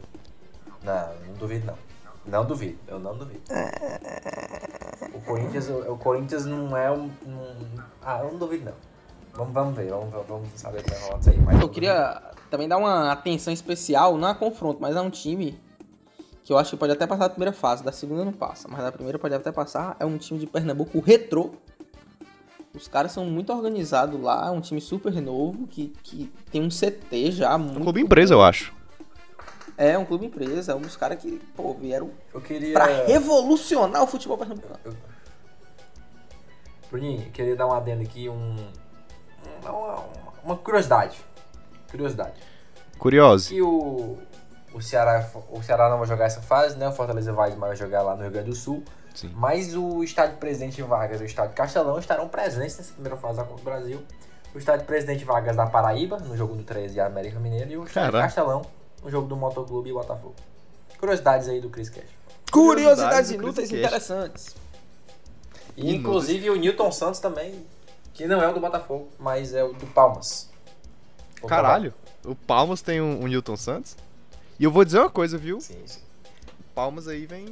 Não, não duvido não. Não duvido, eu não duvido. O Corinthians, o, o Corinthians não é um, um, Ah, eu não duvido não. Vamos, vamos ver, vamos, vamos saber o que vai rolar aí. Mas eu queria também dar uma atenção especial, não a confronto, mas a um time que eu acho que pode até passar da primeira fase, da segunda não passa, mas da primeira pode até passar, é um time de Pernambuco, Retrô, os caras são muito organizados lá, é um time super novo, que, que tem um CT já muito. Um clube empresa, eu acho. É, um clube empresa, é um dos caras que, pô, vieram eu queria... pra revolucionar o futebol pernambucano. Eu... Bruninho, queria dar um adendo aqui, um, uma, uma curiosidade. Curiosidade. Curioso. E o, o, Ceará, o Ceará não vai jogar essa fase, né? O Fortaleza vai, vai jogar lá no Rio Grande do Sul. Sim. Mas o estádio Presidente Vargas e o estádio Castelão estarão presentes nessa primeira fase da Copa do Brasil. O estádio Presidente Vargas da Paraíba, no jogo do 13 e América Mineiro, e o estádio Caraca. Castelão, no jogo do Motoclube e Botafogo. Curiosidades aí do Chris Cash. Curiosidades inúteis e interessantes. E inclusive o Newton Santos também, que não é o do Botafogo, mas é o do Palmas. Caralho, o Palmas tem um, um Newton Santos? E eu vou dizer uma coisa, viu? Sim, sim. Palmas aí vem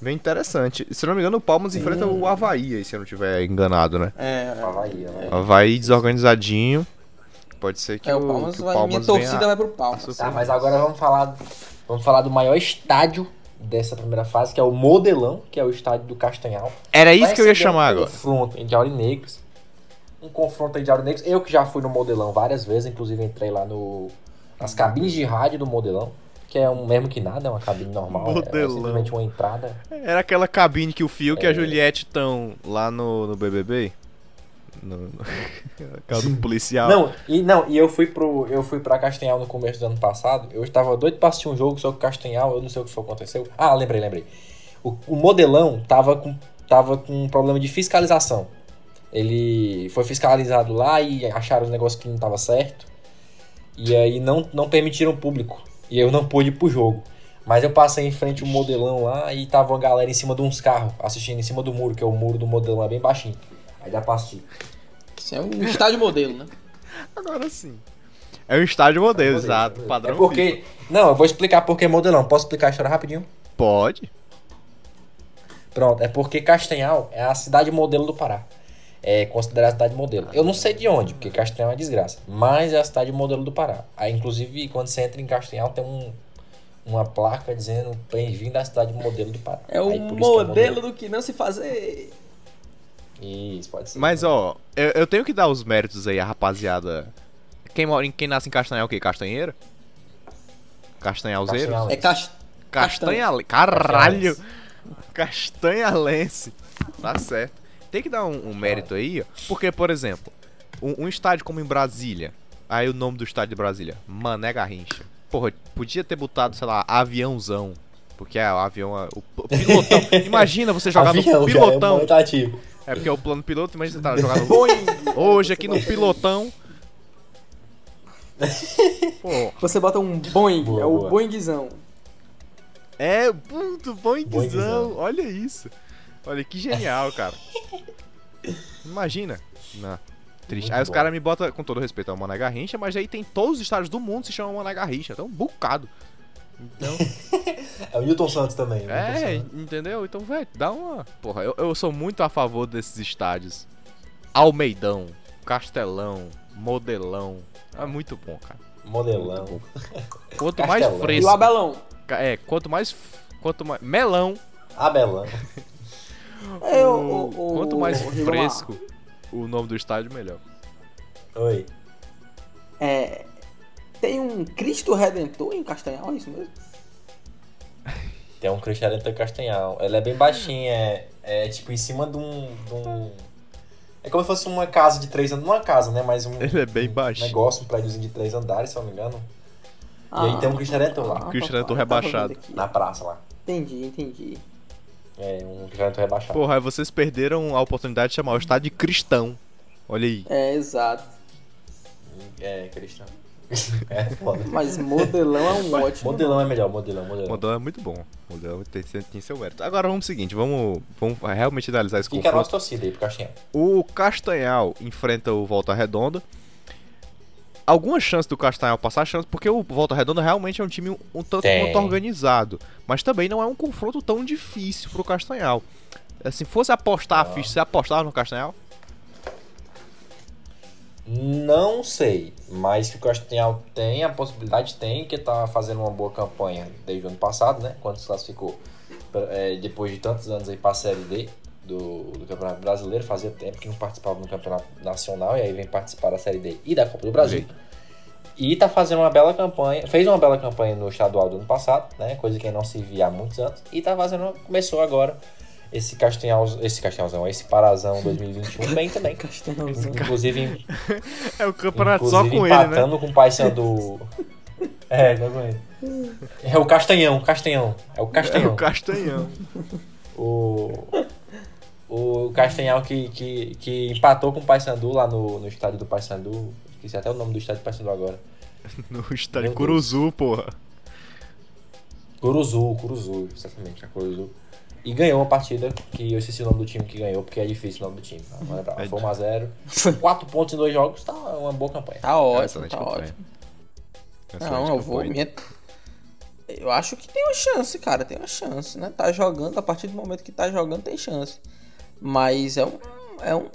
Bem interessante. Se não me engano, o Palmas Sim. enfrenta o Havaí, se eu não estiver enganado, né? É, o Havaí, né? Havaí desorganizadinho. Pode ser que, é, o, Palmas, que o Palmas minha torcida vai pro Palmas. Tá, mas agora vamos falar, vamos falar do maior estádio dessa primeira fase, que é o Modelão, que é o estádio do Castanhal. Era isso vai que eu ia chamar um agora. Confronto entre Aurinegros um confronto aí de Auronegros. Eu que já fui no Modelão várias vezes, inclusive entrei lá no, nas cabines de rádio do Modelão, que é um mesmo que nada, é uma cabine normal. É, Modelão. é simplesmente uma entrada. Era aquela cabine que o Fio e a É. Juliette estão lá no, no BBB? No, no... *laughs* Do policial. Não, e não, e eu fui pro. Eu fui pra Castanhal no começo do ano passado. Eu estava doido pra assistir um jogo, só que Castanhal, eu não sei o que foi que aconteceu. Ah, lembrei, lembrei. O, o modelão tava com, tava com um problema de fiscalização. Ele foi fiscalizado lá e acharam os negócios que não tava certo. E aí não, não permitiram o público. E eu não pude ir pro jogo. Mas eu passei em frente ao modelão lá e tava uma galera em cima de uns carros, assistindo em cima do muro, que é o muro do modelão, é bem baixinho. Aí dá pra assistir. Isso é um estádio modelo, né? Agora sim. É um estádio modelo, Modelo, exato. modelo. Padrão É porque. Não, eu vou explicar porque modelão. Posso explicar a história rapidinho? Pode. Pronto, é porque Castanhal é a cidade modelo do Pará. É considerada a cidade modelo. Eu não sei de onde, porque Castanhal é uma desgraça. Mas é a cidade modelo do Pará. Aí, inclusive, quando você entra em Castanhal, tem um, uma placa dizendo bem-vindo à cidade modelo do Pará. É o Aí, que é modelo do que não se fazer. Isso, pode ser. Mas, ó, eu, eu tenho que dar os méritos aí, a rapaziada. Quem, mora, em- quem nasce em Castanhal é o quê? Castanheiro? Castanhalzeiro? Castanhal. É caixa. Castanha... Caralho! Castanhalense. Tá certo. Tem que dar um, um mérito aí, ó. Porque, por exemplo, um, um estádio como em Brasília. Aí o nome do estádio de Brasília, Mané Garrincha. Porra, podia ter botado, sei lá, aviãozão. Porque é o avião. é- O, o pilotão. *laughs* Imagina você jogar Avião, no já é um pilotão. momentativo. É porque é o plano piloto, imagina você tá jogando *laughs* hoje aqui no pilotão. *laughs* Pô, Você bota um Boeing, Boa, é o boa. Boeingzão. é muito boingzão. Boingzão. Olha isso. Olha que genial, cara. *laughs* Imagina. Não. Triste. Muito aí os bom. caras me botam, com todo respeito ao Mané Garrincha, mas aí tem todos os estádios do mundo que se chamam Mané Garrincha. Então, um bocado. Então, *laughs* É o Newton Santos também. é, Santos. entendeu? Então, velho, dá uma. Porra, eu, eu sou muito a favor desses estádios. Almeidão, Castelão, Modelão. É muito bom, cara. Modelão. Muito *laughs* Quanto mais Castelão. E fresco. o Abelão. É, quanto mais. Quanto mais. Melão. Abelão. É, o, o- o, o, quanto mais fresco o nome do estádio, melhor. Oi. É, tem um Cristo Redentor em Castanhal, é isso mesmo? *laughs* Tem um Cristo Redentor Castanhal. Ela é bem baixinha, é, é tipo em cima de um, de um- É como se fosse uma casa de três andares. Não uma casa, né? Mas um, Ele é bem um negócio, um prédiozinho de três andares, se eu não me engano. E aí tem um Cristo Redentor lá. Cristo papai, Redentor rebaixado. aqui. Na praça lá. Entendi, entendi. É, um Redentor rebaixado. Porra, aí vocês perderam a oportunidade de chamar o estádio de cristão. Olha aí. É, exato. É, cristão. *laughs* é foda. Mas modelão é um ótimo. Modelão é melhor, modelão, modelão. Modelão é muito bom. Modelão tem, tem, seu mérito. Agora vamos pro seguinte, vamos, vamos realmente analisar esse Fica a nossa confronto. torcida aí pro Castanhal. O Castanhal enfrenta o Volta Redonda. Alguma chance do Castanhal passar chance, porque o Volta Redonda realmente é um time um, tanto Tem. quanto organizado. Mas também não é um confronto tão difícil pro Castanhal. Se fosse apostar a ficha, você apostava no Castanhal? Não sei, mas que o Castanhal tem, a possibilidade tem, que tá fazendo uma boa campanha desde o ano passado, né? Quando se classificou é, depois de tantos anos aí pra Série D do, do Campeonato Brasileiro, fazia tempo que não participava do Campeonato Nacional e aí vem participar da Série D e da Copa do Brasil. Jeito. E tá fazendo uma bela campanha, fez uma bela campanha no estadual do ano passado, né? Coisa que não se via há muitos anos. E tá fazendo, começou agora esse Castanhal, esse Castanhalzão, esse Parazão 2021 bem também. Castanhalzão. Inclusive *laughs* É o campeonato só Inclusive, com ele, né? empatando com o Paysandu. É, só com ele. É o Castanhão, Castanhão. É o É Castanhão. o Castanhão. O, o Castanhal que, que, que empatou com o Paysandu lá no, no estádio do Paysandu. Esqueci até o nome do estádio do Paysandu agora. *laughs* No estádio Meu Curuzu, porra. Curuzu, Curuzu, exatamente, a Curuzu. E ganhou uma partida que eu esqueci o nome do time que ganhou, porque é difícil o nome do time. Não lembrar. É Foi 1x0. 4 *laughs* pontos em dois jogos, tá uma boa campanha. Tá ótimo, Excelente tá campanha. ótimo. Excelente Não, eu vou. Minha... Eu acho que tem uma chance, cara. Tem uma chance, né? Tá jogando, a partir do momento que tá jogando, tem chance. Mas é, um, é um,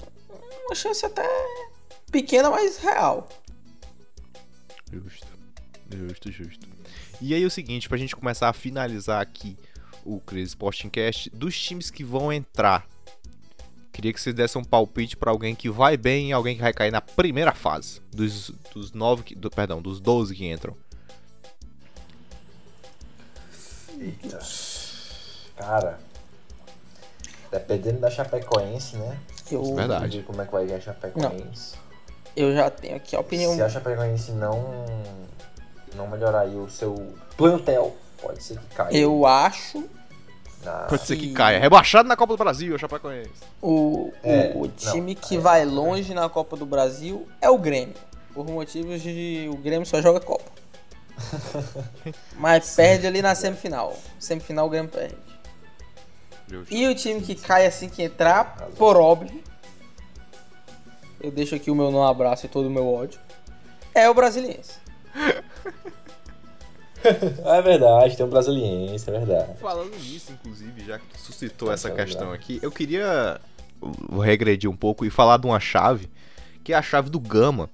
uma chance até pequena, mas real. Justo. Justo, justo. E aí o seguinte, pra gente começar a finalizar aqui o Crazy Sporting Cast, dos times que vão entrar. Queria que vocês dessem um palpite pra alguém que vai bem e alguém que vai cair na primeira fase. Dos, dos nove. que- Do, perdão, dos 12 que entram. Eita. Cara, dependendo da Chapecoense, né? Eu, Verdade. Como é que vai vir a Chapecoense. Eu já tenho aqui a opinião. Se a Chapecoense não, não melhorar aí o seu plantel, pode ser que caia. Eu acho Na... Pode ser que E- caia. Rebaixado na Copa do Brasil, o Chapecoense. o, É, o, o não, time que é. vai longe na Copa do Brasil é o Grêmio. Por motivos de o Grêmio só joga Copa. *laughs* Mas perde ali na semifinal. Semifinal o Grêmio perde. E o time que cai assim que entrar, por óbvio. Eu deixo aqui o meu não abraço e todo o meu ódio. É o Brasiliense. *laughs* É verdade, tem um brasiliense, é verdade. Falando nisso, inclusive, já que tu suscitou essa Tá questão aqui, eu queria regredir um pouco e falar de uma chave, que é a chave do Gama,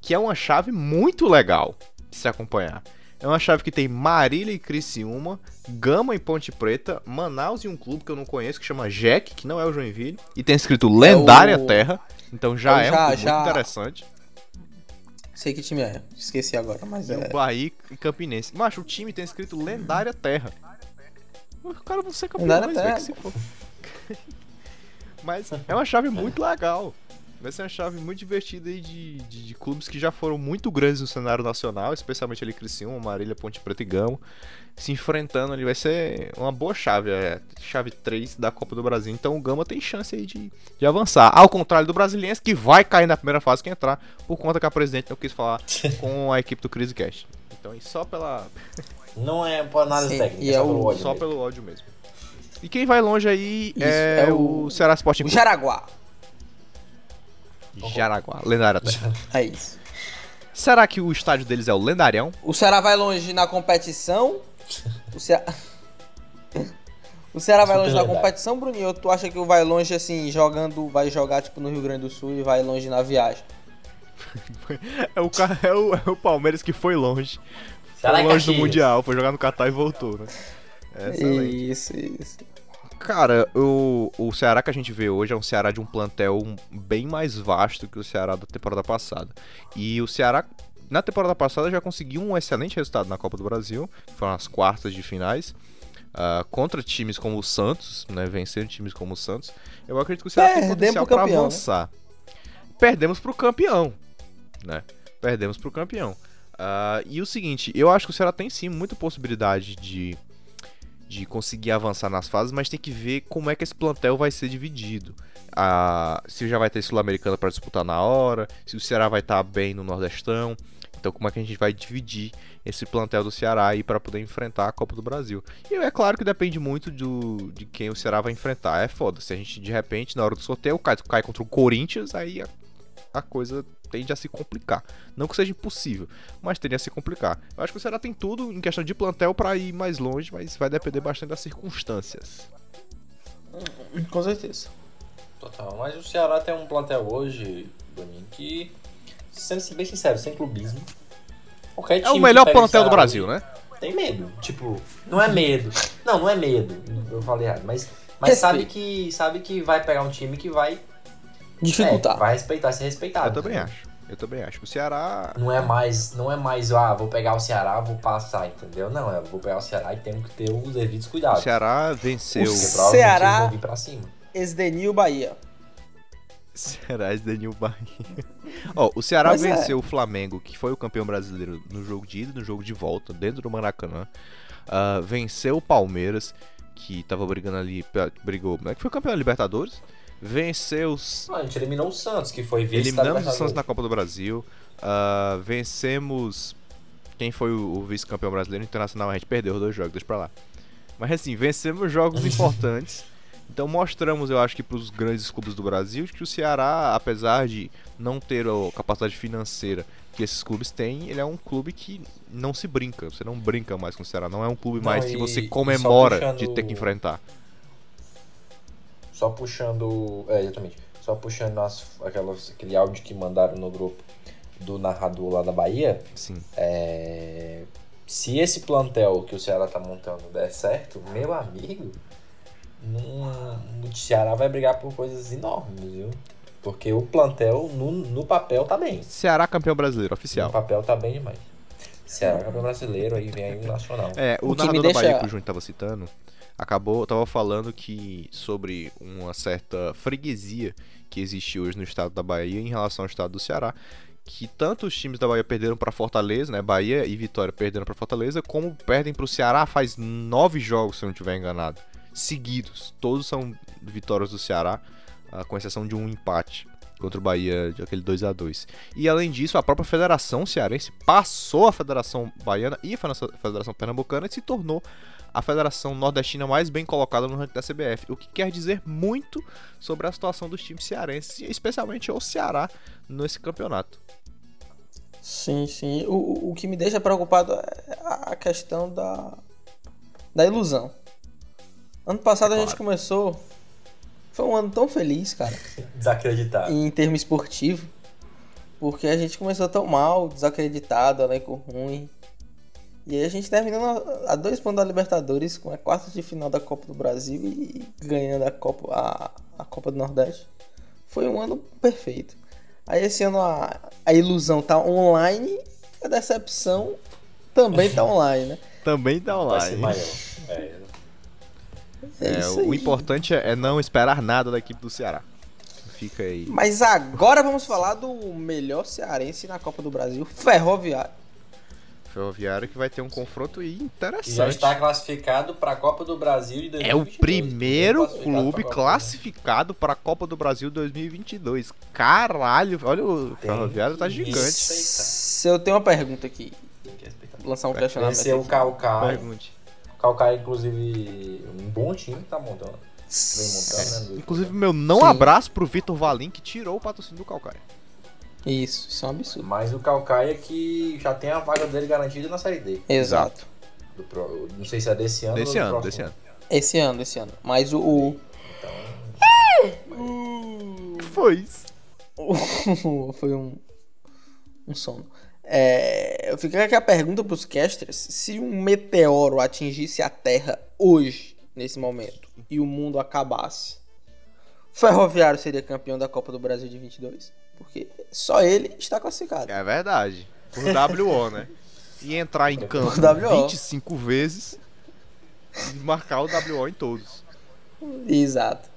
que é uma chave muito legal de se acompanhar. É uma chave que tem Marília e Criciúma, Gama e Ponte Preta, Manaus e um clube que eu não conheço que chama Jack, que não é o Joinville, e tem escrito Lendária o- Terra, então já é um já- clube já- muito interessante. Sei que time é. Esqueci agora, mas E é. o Bahia e Campinense. Macho, o time tem escrito Lendária Terra. Os caras vão ser campeões, Lendária velho, que se for. *laughs* Mas é uma chave muito legal. Vai ser uma chave muito divertida aí de, de, de clubes que já foram muito grandes no cenário nacional, especialmente ali Criciúma, Marília, Ponte Preta e Gama, se enfrentando ali. Vai ser uma boa chave, é chave 3 da Copa do Brasil. Então o Gama tem chance aí de, de avançar. Ao contrário do Brasiliense, que vai cair na primeira fase que entrar, por conta que a presidente não quis falar *laughs* com a equipe do CriseCast. Então, e só pela, *laughs* Não é por análise Sim, técnica, e é é só o- pelo ódio só mesmo. pelo ódio mesmo. E quem vai longe aí Isso, é, é o... o- Ceará Sporting O Clube. Jaraguá. Jaraguá, lendária até. É isso. Será que o estádio deles é o Lendarião? O Ceará vai longe na competição. O Ceará. O Ceará vai longe na lendário. competição, Bruninho? Ou tu acha que o vai longe assim, jogando, vai jogar tipo no Rio Grande do Sul e vai longe na viagem? *laughs* É o, é o, é o Palmeiras que foi longe. Ceará foi longe do. Mundial, foi jogar no Catar e voltou, né? É excelente. Isso, isso. Cara, o, o Ceará que a gente vê hoje é um Ceará de um plantel bem mais vasto que o Ceará da temporada passada. E o Ceará, na temporada passada, já conseguiu um excelente resultado na Copa do Brasil, que foram as quartas de finais. ah, contra times como o Santos, né? Vencendo times como o Santos. Eu acredito que o Ceará tem Perdemos potencial pro para né? avançar. Perdemos pro campeão, né? Perdemos pro campeão. Ah, e o seguinte, eu acho que o Ceará tem sim muita possibilidade de de conseguir avançar nas fases, mas tem que ver como é que esse plantel vai ser dividido. Se já vai ter Sul-Americana para disputar na hora, se o Ceará vai estar bem no Nordestão. Então, como é que a gente vai dividir esse plantel do Ceará aí para poder enfrentar a Copa do Brasil? E é claro que depende muito do, de quem o Ceará vai enfrentar. É foda. Se a gente de repente, na hora do sorteio, cai, cai contra o Corinthians, aí a, a coisa tende a se complicar. Não que seja impossível, mas tende a se complicar. Eu acho que o Ceará tem tudo em questão de plantel para ir mais longe, mas vai depender bastante das circunstâncias. Com certeza. Total, mas o Ceará tem um plantel hoje, Boninho, que, sendo bem sincero, sem clubismo. É time o melhor plantel do Brasil, né? Tem medo. Tipo, não é medo. Não, não é medo. Eu falei errado. Mas, mas sabe, que, sabe que vai pegar um time que vai, Dificultar. é, vai respeitar, ser respeitado. Eu também entendeu? acho. Eu também acho. O Ceará. Não é mais, não é mais, ah, vou pegar o Ceará, vou passar, entendeu? Não, é, vou pegar o Ceará e temos que ter os devidos O cuidados. Ceará venceu. O Ceará- vão vir pra cima. Esdenil Bahia. Ceará e Daniel Bahia. *laughs* Ó, o Ceará Mas é. venceu o Flamengo, que foi o campeão brasileiro no jogo de ida e no jogo de volta, dentro do Maracanã. Ah, venceu o Palmeiras, que tava brigando ali, brigou, né, que foi campeão da Libertadores. Venceu os a gente eliminou o Santos, que foi vice Eliminamos o. Santos na Copa do Brasil. ah, vencemos. Quem foi o, o vice-campeão brasileiro internacional? A gente perdeu os dois jogos, deixa pra lá. Mas assim, vencemos jogos *laughs* importantes. Então mostramos, eu acho que para os grandes clubes do Brasil, que o Ceará, apesar de não ter a capacidade financeira que esses clubes têm, ele é um clube que não se brinca. Você não brinca mais com o Ceará. Não é um clube Não, mais que e- você e só comemora puxando- de ter que enfrentar. Só puxando. É, exatamente. Só puxando as, aquelas, aquele áudio que mandaram no grupo do narrador lá da Bahia. Sim. É, se esse plantel que o Ceará tá montando der certo, meu amigo, num- o Ceará vai brigar por coisas enormes, viu? Porque o plantel, no, no papel, tá bem. Ceará campeão brasileiro, No oficial. papel tá bem demais. Ceará campeão brasileiro, aí vem aí o Nacional. É, o, O que me Bahia que o Júnior tava citando, acabou, tava falando que sobre uma certa freguesia que existe hoje no estado da Bahia em relação ao estado do Ceará, que tanto os times da Bahia perderam pra Fortaleza, né, Bahia e Vitória perderam pra Fortaleza, como perdem pro Ceará faz nove jogos, se eu não estiver enganado, seguidos. Todos são vitórias do Ceará, ah, com exceção de um empate contra o Bahia, de aquele 2 a 2 E além disso, a própria Federação Cearense passou a Federação Baiana e a Federação Pernambucana e se tornou a federação nordestina mais bem colocada no ranking da CBF, o que quer dizer muito sobre a situação dos times cearenses, e especialmente o Ceará nesse campeonato. Sim, sim. O, o- que me deixa preocupado é a questão da, da ilusão. Ano passado a gente começou. Foi um ano tão feliz, cara, *laughs* Desacreditado. em termo esportivo. Porque a gente começou tão mal, desacreditado, elenco ruim. E aí a gente terminou a- dois pontos da Libertadores com a quarta de final da Copa do Brasil e ganhando a Copa, a, a Copa do Nordeste. Foi um ano perfeito. Aí esse ano a, a ilusão tá online, a decepção também tá online, né? *laughs* Também tá Vai ser online. maior. É, É, É, isso o importante é é não esperar nada da equipe do Ceará. Fica aí. Mas agora vamos falar do melhor cearense na Copa do Brasil, Ferroviário. Ferroviário que vai ter um confronto que já interessante. está classificado para a Copa do Brasil de 2022. É o primeiro clube classificado para a Copa do Brasil 2022. Caralho, olha o Tem Ferroviário tá que gigante. respeitar. Se eu tenho uma pergunta aqui, Tem que respeitar. vou lançar um Vai questionamento. Esse é o. Calcaia. Pergunte. Calcaia, inclusive, um bom time que tá montando. Vem montando, né? Inclusive, meu não Sim. abraço pro Vitor Valim, que tirou o patrocínio do Calcaia. Isso, isso é um absurdo. Mas o Calcaia que já tem a vaga dele garantida na Série D. Exato. Do pro- Não sei se é desse ano ou Desse do ano, desse ano. Esse ano, esse ano. Mas o. o- Então, que foi isso? *laughs* Foi um. Um sono. É, eu fiquei aqui a pergunta pros casters: se um meteoro atingisse a Terra hoje, nesse momento, e o mundo acabasse, o Ferroviário seria campeão da Copa do Brasil de 22? Porque só ele está classificado. É verdade. Por WO, né? E entrar em campo Por WO. 25 vezes e marcar o WO em todos. Exato.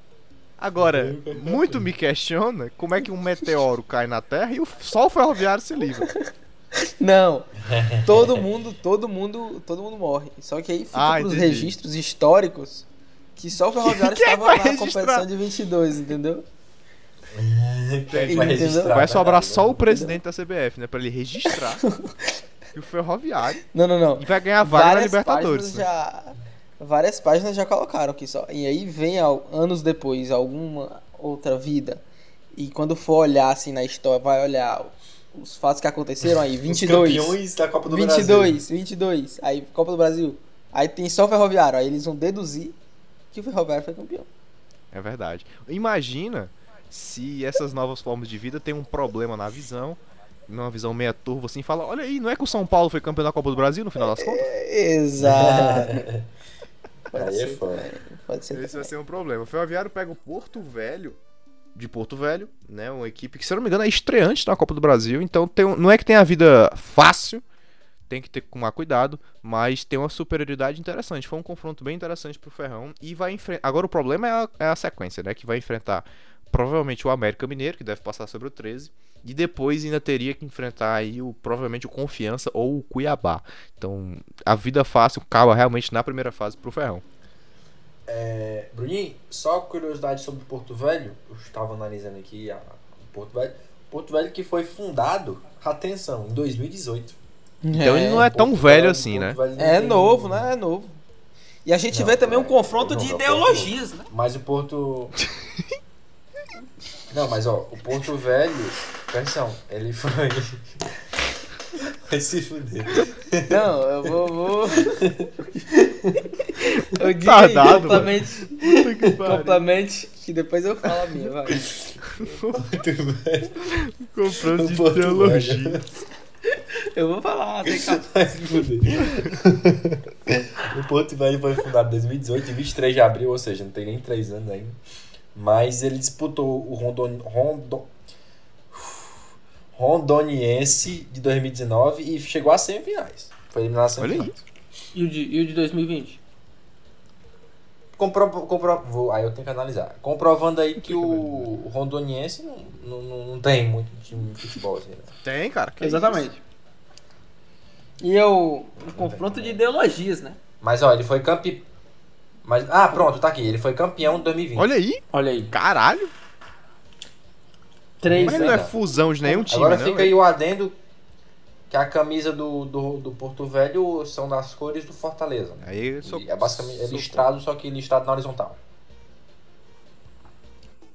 Agora, muito me questiona como é que um meteoro cai na Terra e o- só o ferroviário se livra. Não, *laughs* todo mundo, todo mundo, todo mundo morre. Só que aí fica Ah, pros entendi. registros históricos que só o Ferroviário *laughs* Quem é que estava na registrar? competição de 22, entendeu? *laughs* vai registrar, Vai né, sobrar só o presidente da CBF, né? Pra ele registrar *laughs* que o ferroviário Não, não, não. e vai ganhar vaga na Várias Libertadores. páginas né? já várias páginas já colocaram aqui só. E aí vem anos depois alguma outra vida e quando for olhar assim na história, vai olhar os fatos que aconteceram aí, *laughs* Os 22. campeões da Copa do Brasil. 22, 22. Aí Copa do Brasil. Aí tem só o Ferroviário, aí eles vão deduzir que o Ferroviário foi campeão. É verdade. Imagina se essas novas formas de vida têm um problema na visão, numa visão meia turva assim, fala, olha aí, não é que o São Paulo foi campeão da Copa do Brasil no final das contas? Exato. Pode *laughs* Aí é ser foda. também, Pode ser Esse vai também. ser um problema. O Ferroviário pega o Porto Velho, de Porto Velho, né? Uma equipe que, se eu não me engano, é estreante na Copa do Brasil. Então tem um- não é que tem a vida fácil, tem que ter que tomar cuidado, mas tem uma superioridade interessante. Foi um confronto bem interessante pro Ferrão. E vai enfrentar. Agora o problema é a, é a sequência, né? Que vai enfrentar provavelmente o América Mineiro, que deve passar sobre o 13. E depois ainda teria que enfrentar aí o, provavelmente o Confiança ou o Cuiabá. Então a vida fácil acaba realmente na primeira fase pro Ferrão. É, Bruninho, só curiosidade sobre Porto Velho. Eu estava analisando aqui a, o Porto Velho. Porto Velho que foi fundado, atenção, em 2018. Então ele não é tão Porto velho assim, né? É novo, né? É novo. E a gente Não, vê também um é, confronto não, de é o ideologias, né? Mas o Porto. *laughs* Não, mas ó, o Porto Velho, atenção, ele foi. Vai se fuder. Não, eu vou. vou... *laughs* eu digo Tardado, aí, complemente, Puta que complemente, que depois eu falo a minha, vai. Porto Velho. Comprando de Porto ideologia. Eu Eu vou falar, tem calma. Vai se fuder. o Porto Velho foi fundado em 2018, 23 de abril, ou seja, não tem nem 3 anos ainda. Mas ele disputou o Rondon... Rondon... Rondoniense de 2019 e chegou às semifinais. Foi eliminado às semifinais. E o de, e o de 2020? Compro, compro, vou, aí eu tenho que analisar. Comprovando aí que o, o Rondoniense não, não, não, tem muito time de futebol assim, né? Tem, cara. que Exatamente. E é o, um confronto de ideologias, né? Mas ó, ele foi campeão. Mas, ah, pronto, tá aqui. Ele foi campeão de 2020. isso? Olha aí. Olha aí. Caralho. Três, Mas né? não é né? fusão de nenhum time, Agora não. fica aí o adendo que a camisa do, do, do Porto Velho são das cores do Fortaleza. né? Aí eu sou, é basicamente é sou- listrado, só que listrado na horizontal.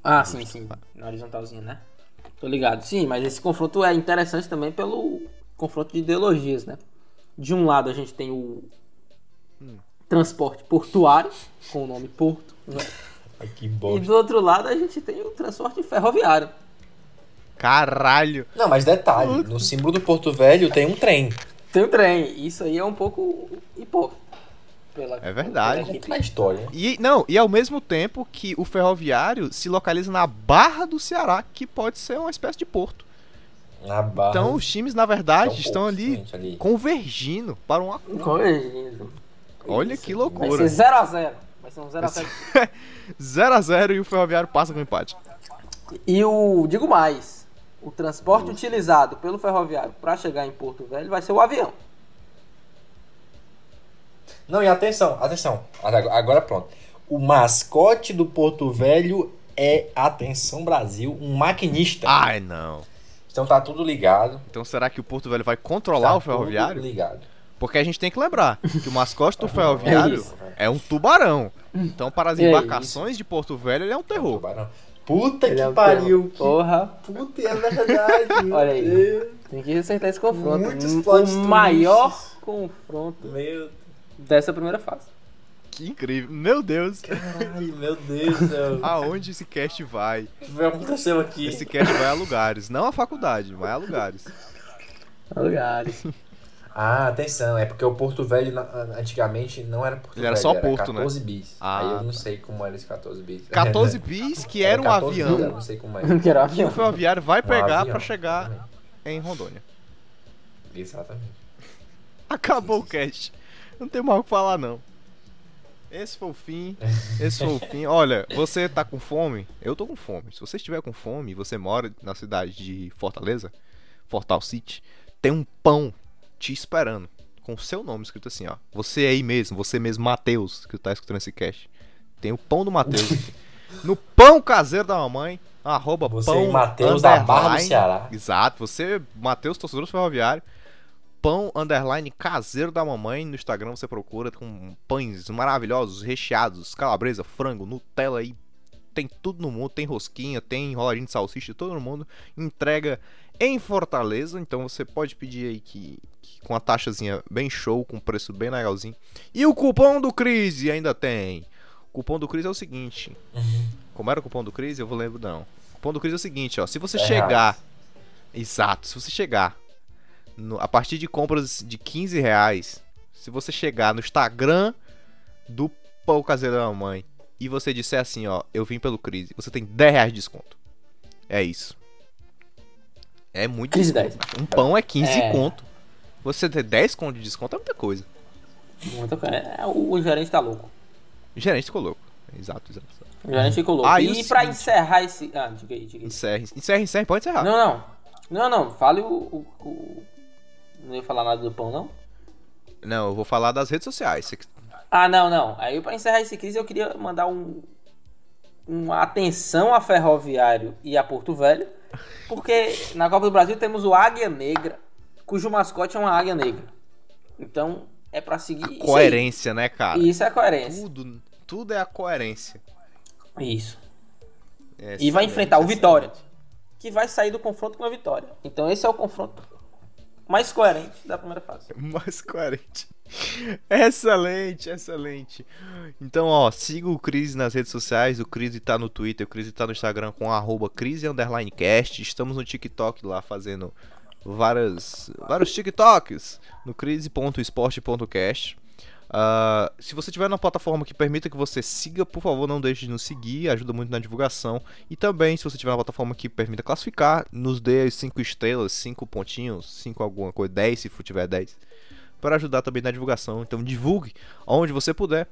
Ah, sim, sim. Na horizontalzinha, né? Tô ligado. Sim, mas esse confronto é interessante também pelo confronto de ideologias, né? De um lado a gente tem o transporte portuário, com o nome Porto, né? Ai, que E bosta. do outro lado a gente tem o transporte ferroviário. Caralho. Não, mas detalhe, no símbolo do Porto Velho tem um trem. Tem o trem. Isso aí é um pouco hipócrita. Pela, É verdade. pela história. E não, e ao mesmo tempo que o ferroviário se localiza na Barra do Ceará, que pode ser uma espécie de porto. Na barra. Então os times, na é um verdade, estão pouco ali diferente ali. convergindo para um acordo. Olha que Vai loucura. ser 0x0. Vai ser um 0x0. 0x0 *laughs* e o ferroviário passa com empate. E o, digo mais, o transporte utilizado pelo ferroviário para chegar em Porto Velho vai ser o avião. Não, e atenção, atenção. Agora agora pronto. O mascote do Porto Velho é, atenção Brasil, um maquinista. Ai, não. Então tá tudo ligado. Então será que o Porto Velho vai controlar Tá o ferroviário? Tudo ligado. Porque a gente tem que lembrar que o mascote do ferroviário *laughs* isso. é um tubarão. Então, para as É embarcações de Porto Velho, ele é um terror. Tubarão. Puta Ele que é um pariu. que Porra, Puta, é verdade. *laughs* Olha aí. Tem que acertar esse confronto. Muitos o twists. maior confronto Meu, dessa primeira fase. Que incrível. Meu Deus. caralho, meu Deus *laughs* do céu. Aonde esse cast vai? O que aconteceu aqui? Esse cast vai a lugares. Não a faculdade, vai a lugares. Lugares. Ah, atenção, é porque o Porto Velho antigamente não era Porto Ele era Velho, só Porto, né? 14 bis. Ah, Aí eu não tá. sei como era esse 14 bis. 14 *laughs* bis, que era um 14 bis, eu avião. não sei como é. Não quero E avião. o ferroviário vai Um pegar avião, pra chegar exatamente. em Rondônia. Exatamente. Acabou o cast. Não tem mais o que falar, não. Esse foi o fim. Esse foi o fim. *laughs* Olha, você tá com fome? Eu tô com fome. Se você estiver com fome e você mora na cidade de Fortaleza, Fortal City, tem um pão te esperando. Com o seu nome escrito assim, ó. Você aí mesmo, você mesmo, Matheus, que tá escutando esse cast. Tem o pão do Matheus aqui. *laughs* No pão caseiro da mamãe, arroba Você pão Matheus da Barra do. Ceará. Exato, você, Matheus, torcedor do ferroviário. Pão underline caseiro da mamãe. No Instagram você procura com pães maravilhosos, recheados, calabresa, frango, Nutella aí. Tem tudo no mundo, tem rosquinha, tem enroladinho de salsicha, todo no mundo. Entrega em Fortaleza, então você pode pedir aí que, que com a taxazinha bem show, com preço bem legalzinho. E o cupom do Crise ainda tem. O cupom do Crise é o seguinte. Como era o cupom do Crise? Eu vou lembrar não. O cupom do Crise é o seguinte, ó. Se você É chegar. reais. Exato. Se você chegar no- a partir de compras de 15 reais, se você chegar no Instagram do Pão Caseiro da Mamãe e você disser assim, ó, eu vim pelo Crise, você tem 10 reais de desconto. É isso. É muito Crise desconto. 10. Um pão é 15 É. conto. Você ter 10 conto de desconto é muita coisa. Muita coisa. É, o, gerente tá louco. O gerente ficou louco. Exato, exato. O gerente ficou louco. Aí e o pra seguinte- encerrar esse. Ah, diga aí, diga aí. Encerre, encerre, encerre, pode encerrar. Não, não. Não, não. Fale o, o, o- Não ia falar nada do pão, não? Não, eu vou falar das redes sociais. Você- Ah, não, não. Aí pra encerrar esse crise eu queria mandar um. Uma atenção a Ferroviário e a Porto Velho. Porque na Copa do Brasil temos o Águia Negra, cujo mascote é uma águia negra. Então é pra seguir. aí. Coerência, né, cara? Isso é a coerência. Tudo, tudo é a coerência. Isso. É E vai excelente, enfrentar o excelente. Vitória, que vai sair do confronto com a Vitória. Então esse é o confronto mais coerente da primeira fase. *laughs* Mais coerente. Excelente, excelente. Então, ó, siga o Cris nas redes sociais. O Cris tá no Twitter, o Cris tá no Instagram com arroba Cris underline cast. Estamos no TikTok lá fazendo várias, vários TikToks no crise.esporte.cast. Uh, se você tiver uma plataforma que permita que você siga, por favor, não deixe de nos seguir, ajuda muito na divulgação. E também, se você tiver uma plataforma que permita classificar, nos dê 5 estrelas, 5 pontinhos, 5 alguma coisa, 10 se tiver 10, para ajudar também na divulgação. Então divulgue onde você puder.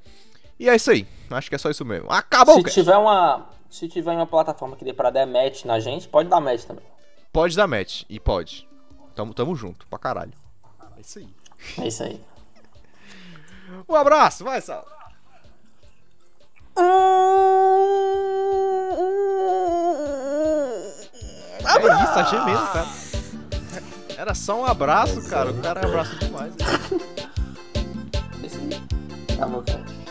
E é isso aí, acho que é só isso mesmo. Acabou! Se tiver uma, se tiver uma plataforma que dê pra dar match na gente, pode dar match também. Pode dar match, e pode. Tamo, tamo junto, pra caralho. É isso aí. É isso aí. Um abraço, vai, Sal. É isso, tá gemendo, cara. Era só um abraço, cara. O cara abraça demais. É aí. Acabou, cara.